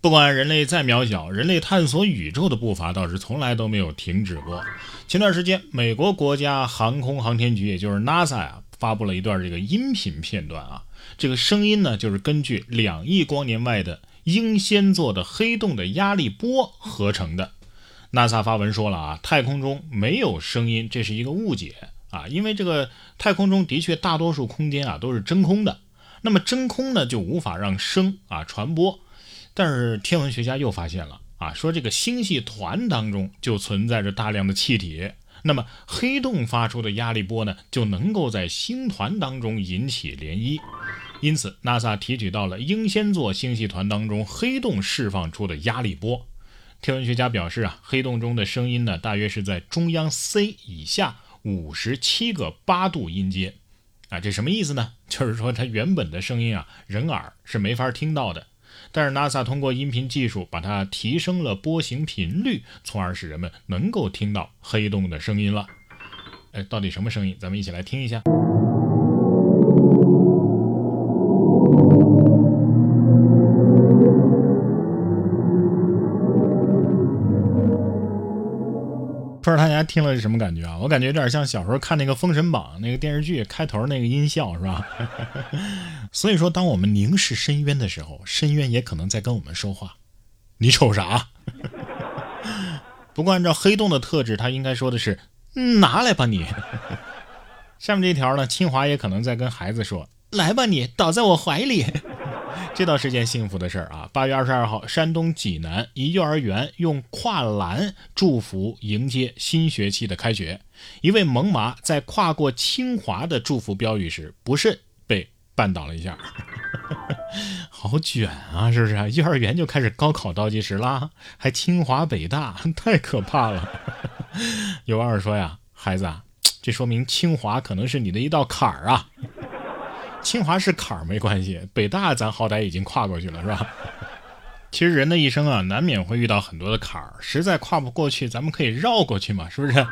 不管人类再渺小，人类探索宇宙的步伐倒是从来都没有停止过。前段时间，美国国家航空航天局，也就是 NASA 啊，发布了一段这个音频片段啊。这个声音呢，就是根据两亿光年外的英仙座的黑洞的压力波合成的。NASA 发文说了啊，太空中没有声音，这是一个误解啊，因为这个太空中的确大多数空间啊都是真空的，那么真空呢就无法让声啊传播。但是天文学家又发现了啊，说这个星系团当中就存在着大量的气体，那么黑洞发出的压力波呢，就能够在星团当中引起涟漪。因此，NASA 提取到了英仙座星系团当中黑洞释放出的压力波。天文学家表示啊，黑洞中的声音呢，大约是在中央 C 以下五十七个八度音阶。啊，这什么意思呢？就是说它原本的声音啊，人耳是没法听到的。但是 NASA 通过音频技术把它提升了波形频率，从而使人们能够听到黑洞的声音了。哎，到底什么声音？咱们一起来听一下。不知道大家听了是什么感觉啊？我感觉有点像小时候看那个《封神榜》那个电视剧开头那个音效，是吧？所以说，当我们凝视深渊的时候，深渊也可能在跟我们说话。你瞅啥？不过按照黑洞的特质，它应该说的是“拿来吧你”。下面这条呢，清华也可能在跟孩子说：“来吧你，倒在我怀里。”这倒是件幸福的事儿啊！八月二十二号，山东济南一幼儿园用跨栏祝福迎接新学期的开学。一位萌娃在跨过清华的祝福标语时，不慎被绊倒了一下，好卷啊！是不是？幼儿园就开始高考倒计时啦，还清华北大，太可怕了。有网友说呀：“孩子啊，这说明清华可能是你的一道坎儿啊。”清华是坎儿没关系，北大咱好歹已经跨过去了，是吧？其实人的一生啊，难免会遇到很多的坎儿，实在跨不过去，咱们可以绕过去嘛，是不是？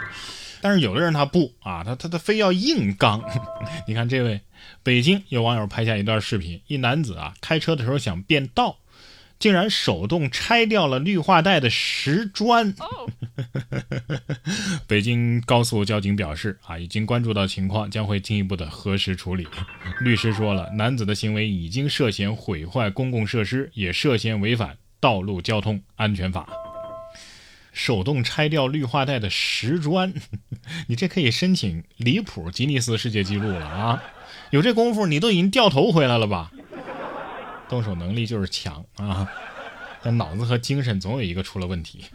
但是有的人他不啊，他他他非要硬刚。你看这位，北京有网友拍下一段视频，一男子啊开车的时候想变道。竟然手动拆掉了绿化带的石砖。北京高速交警表示啊，已经关注到情况，将会进一步的核实处理。律师说了，男子的行为已经涉嫌毁坏公共设施，也涉嫌违反道路交通安全法。手动拆掉绿化带的石砖，你这可以申请离谱吉尼斯世界纪录了啊！有这功夫，你都已经掉头回来了吧？动手能力就是强啊，但脑子和精神总有一个出了问题。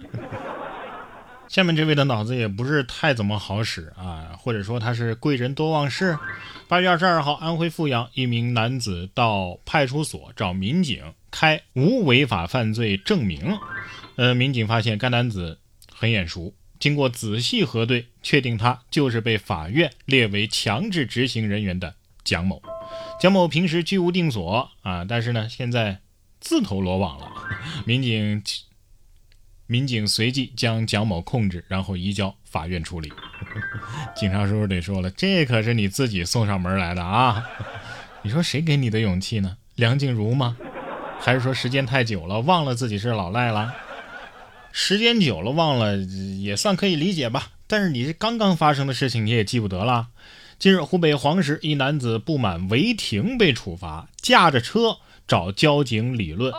下面这位的脑子也不是太怎么好使啊，或者说他是贵人多忘事。八月二十二号，安徽阜阳一名男子到派出所找民警开无违法犯罪证明，呃，民警发现该男子很眼熟，经过仔细核对，确定他就是被法院列为强制执行人员的蒋某。蒋某平时居无定所啊，但是呢，现在自投罗网了。民警民警随即将蒋某控制，然后移交法院处理。警察叔叔得说了，这可是你自己送上门来的啊！你说谁给你的勇气呢？梁静茹吗？还是说时间太久了，忘了自己是老赖了？时间久了忘了也算可以理解吧。但是你这刚刚发生的事情，你也记不得了。近日，湖北黄石一男子不满违停被处罚，驾着车找交警理论。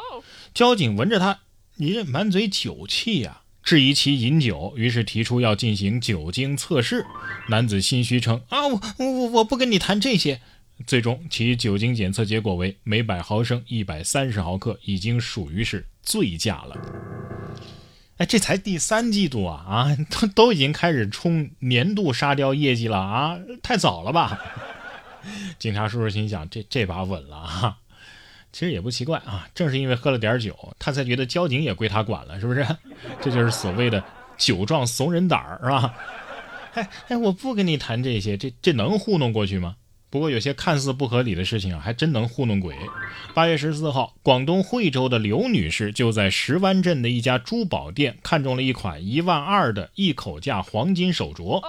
交警闻着他，你这满嘴酒气呀，质疑其饮酒，于是提出要进行酒精测试。男子心虚称啊，我我我不跟你谈这些。最终，其酒精检测结果为每百毫升一百三十毫克，已经属于是醉驾了。这才第三季度啊啊，都都已经开始冲年度沙雕业绩了啊，太早了吧？警察叔叔心想，这这把稳了啊。其实也不奇怪啊，正是因为喝了点酒，他才觉得交警也归他管了，是不是？这就是所谓的酒壮怂人胆儿，是吧？哎哎，我不跟你谈这些，这这能糊弄过去吗？不过有些看似不合理的事情啊，还真能糊弄鬼。八月十四号，广东惠州的刘女士就在石湾镇的一家珠宝店看中了一款一万二的一口价黄金手镯。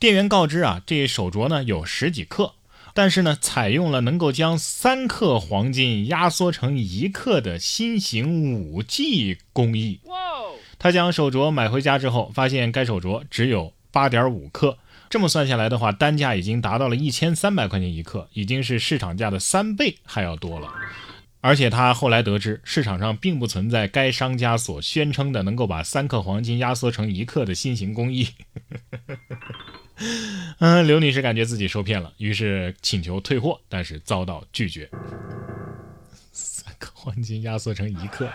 店员告知啊，这手镯呢有十几克，但是呢，采用了能够将三克黄金压缩成一克的新型五 G 工艺。他将手镯买回家之后，发现该手镯只有八点五克，这么算下来的话，单价已经达到了一千三百块钱一克，已经是市场价的三倍还要多了。而且他后来得知，市场上并不存在该商家所宣称的能够把三克黄金压缩成一克的新型工艺。嗯，刘女士感觉自己受骗了，于是请求退货，但是遭到拒绝。三克黄金压缩成一克，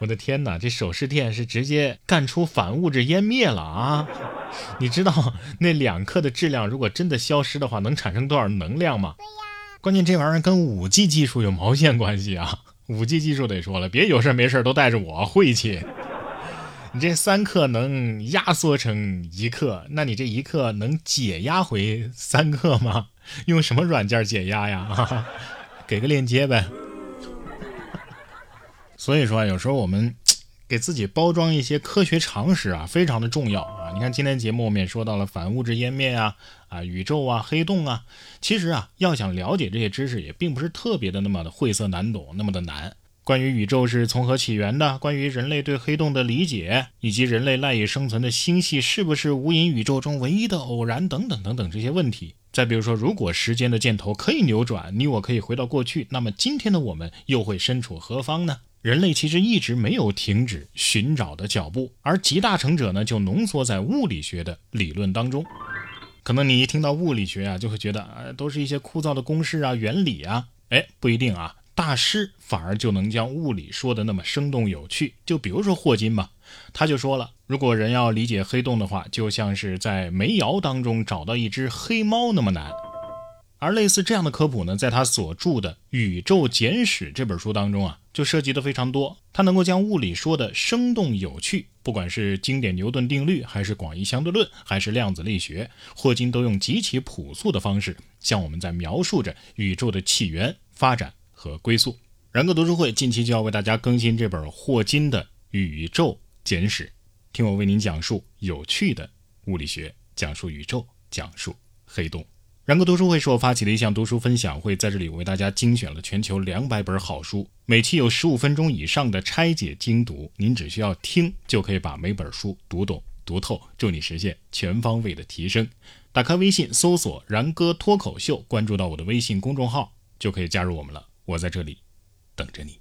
我的天哪！这首饰店是直接干出反物质湮灭了啊！你知道 那两克的质量如果真的消失的话，能产生多少能量吗？对呀。关键这玩意儿跟五 G 技术有毛线关系啊？五 G 技术得说了，别有事没事都带着我晦气。你这三克能压缩成一克，那你这一克能解压回三克吗？用什么软件解压呀？给个链接呗。所以说，有时候我们给自己包装一些科学常识啊，非常的重要啊。你看今天节目我们也说到了反物质湮灭啊，啊宇宙啊，黑洞啊。其实啊，要想了解这些知识，也并不是特别的那么的晦涩难懂，那么的难。关于宇宙是从何起源的，关于人类对黑洞的理解，以及人类赖以生存的星系是不是无垠宇宙中唯一的偶然，等等等等这些问题。再比如说，如果时间的箭头可以扭转，你我可以回到过去，那么今天的我们又会身处何方呢？人类其实一直没有停止寻找的脚步，而集大成者呢，就浓缩在物理学的理论当中。可能你一听到物理学啊，就会觉得啊，都是一些枯燥的公式啊、原理啊。哎，不一定啊。大师反而就能将物理说的那么生动有趣，就比如说霍金嘛，他就说了，如果人要理解黑洞的话，就像是在煤窑当中找到一只黑猫那么难。而类似这样的科普呢，在他所著的《宇宙简史》这本书当中啊，就涉及的非常多。他能够将物理说的生动有趣，不管是经典牛顿定律，还是广义相对论，还是量子力学，霍金都用极其朴素的方式，向我们在描述着宇宙的起源、发展。和归宿，然哥读书会近期就要为大家更新这本霍金的《宇宙简史》，听我为您讲述有趣的物理学，讲述宇宙，讲述黑洞。然哥读书会是我发起的一项读书分享会，在这里我为大家精选了全球两百本好书，每期有十五分钟以上的拆解精读，您只需要听就可以把每本书读懂读透，助你实现全方位的提升。打开微信搜索“然哥脱口秀”，关注到我的微信公众号，就可以加入我们了。我在这里等着你。